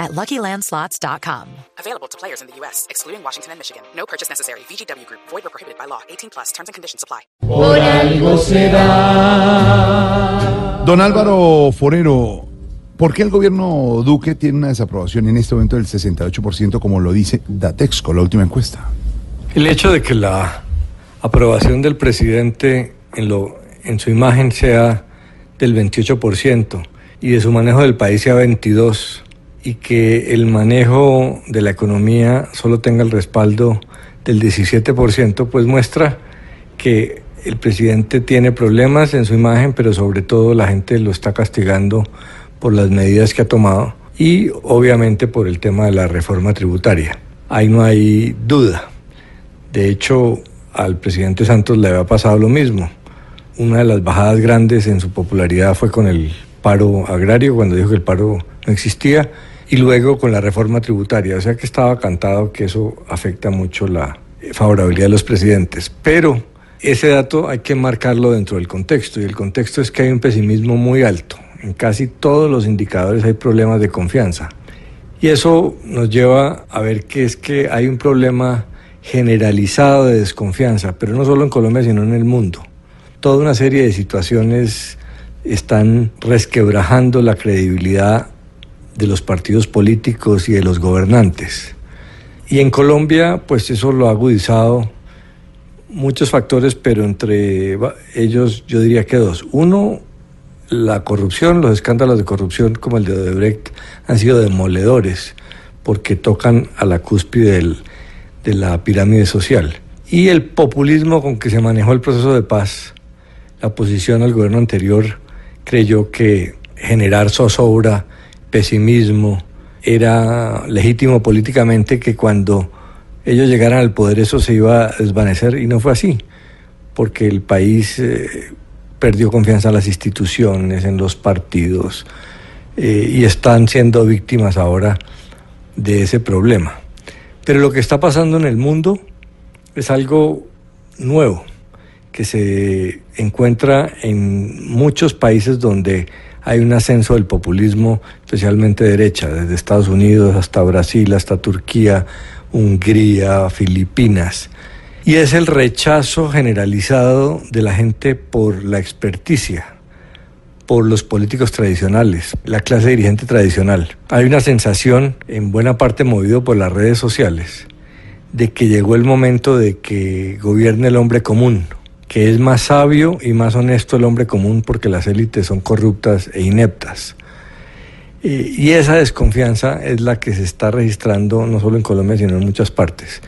at LuckyLandSlots.com. Available to players in the U.S., excluding Washington and Michigan. No purchase necessary. VGW Group. Void or prohibited by law. 18 plus. Terms and conditions apply. Por algo será. Don Álvaro Forero, ¿por qué el gobierno Duque tiene una desaprobación en este momento del 68%, como lo dice Datexco, la última encuesta? El hecho de que la aprobación del presidente en, lo, en su imagen sea del 28% y de su manejo del país sea 22% y que el manejo de la economía solo tenga el respaldo del 17%, pues muestra que el presidente tiene problemas en su imagen, pero sobre todo la gente lo está castigando por las medidas que ha tomado y obviamente por el tema de la reforma tributaria. Ahí no hay duda. De hecho, al presidente Santos le había pasado lo mismo. Una de las bajadas grandes en su popularidad fue con el paro agrario, cuando dijo que el paro no existía, y luego con la reforma tributaria. O sea que estaba cantado que eso afecta mucho la favorabilidad de los presidentes. Pero ese dato hay que marcarlo dentro del contexto, y el contexto es que hay un pesimismo muy alto. En casi todos los indicadores hay problemas de confianza. Y eso nos lleva a ver que es que hay un problema generalizado de desconfianza, pero no solo en Colombia, sino en el mundo. Toda una serie de situaciones están resquebrajando la credibilidad de los partidos políticos y de los gobernantes. Y en Colombia, pues eso lo ha agudizado muchos factores, pero entre ellos yo diría que dos. Uno, la corrupción, los escándalos de corrupción como el de Odebrecht han sido demoledores porque tocan a la cúspide de la pirámide social. Y el populismo con que se manejó el proceso de paz, la oposición al gobierno anterior creyó que generar zozobra, pesimismo, era legítimo políticamente que cuando ellos llegaran al poder eso se iba a desvanecer y no fue así, porque el país eh, perdió confianza en las instituciones, en los partidos, eh, y están siendo víctimas ahora de ese problema. Pero lo que está pasando en el mundo es algo nuevo, que se encuentra en muchos países donde hay un ascenso del populismo, especialmente derecha, desde Estados Unidos hasta Brasil, hasta Turquía, Hungría, Filipinas. Y es el rechazo generalizado de la gente por la experticia, por los políticos tradicionales, la clase dirigente tradicional. Hay una sensación, en buena parte movido por las redes sociales, de que llegó el momento de que gobierne el hombre común, que es más sabio y más honesto el hombre común porque las élites son corruptas e ineptas. Y esa desconfianza es la que se está registrando no solo en Colombia, sino en muchas partes.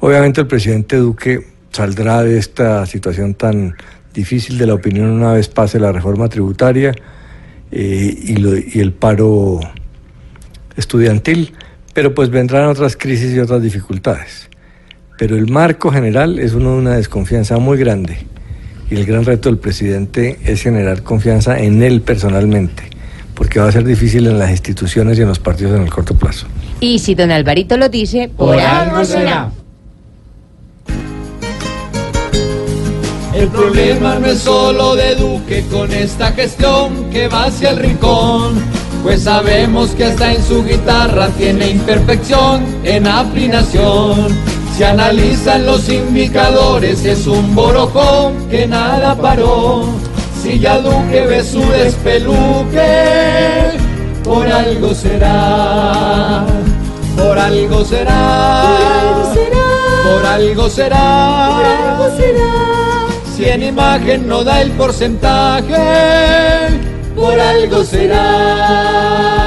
Obviamente el presidente Duque saldrá de esta situación tan difícil de la opinión una vez pase la reforma tributaria eh, y, y el paro estudiantil, pero pues vendrán otras crisis y otras dificultades. Pero el marco general es uno de una desconfianza muy grande y el gran reto del presidente es generar confianza en él personalmente, porque va a ser difícil en las instituciones y en los partidos en el corto plazo. Y si don Alvarito lo dice, por, algo será. El problema no es solo de Duque con esta gestión que va hacia el rincón, pues sabemos que hasta en su guitarra tiene imperfección en afinación. Se analizan los indicadores, es un borojón que nada paró. Si ya Duque ve su despeluque, por algo será, por algo será, por algo será, por algo será. Si en imagen no da el porcentaje, por algo será.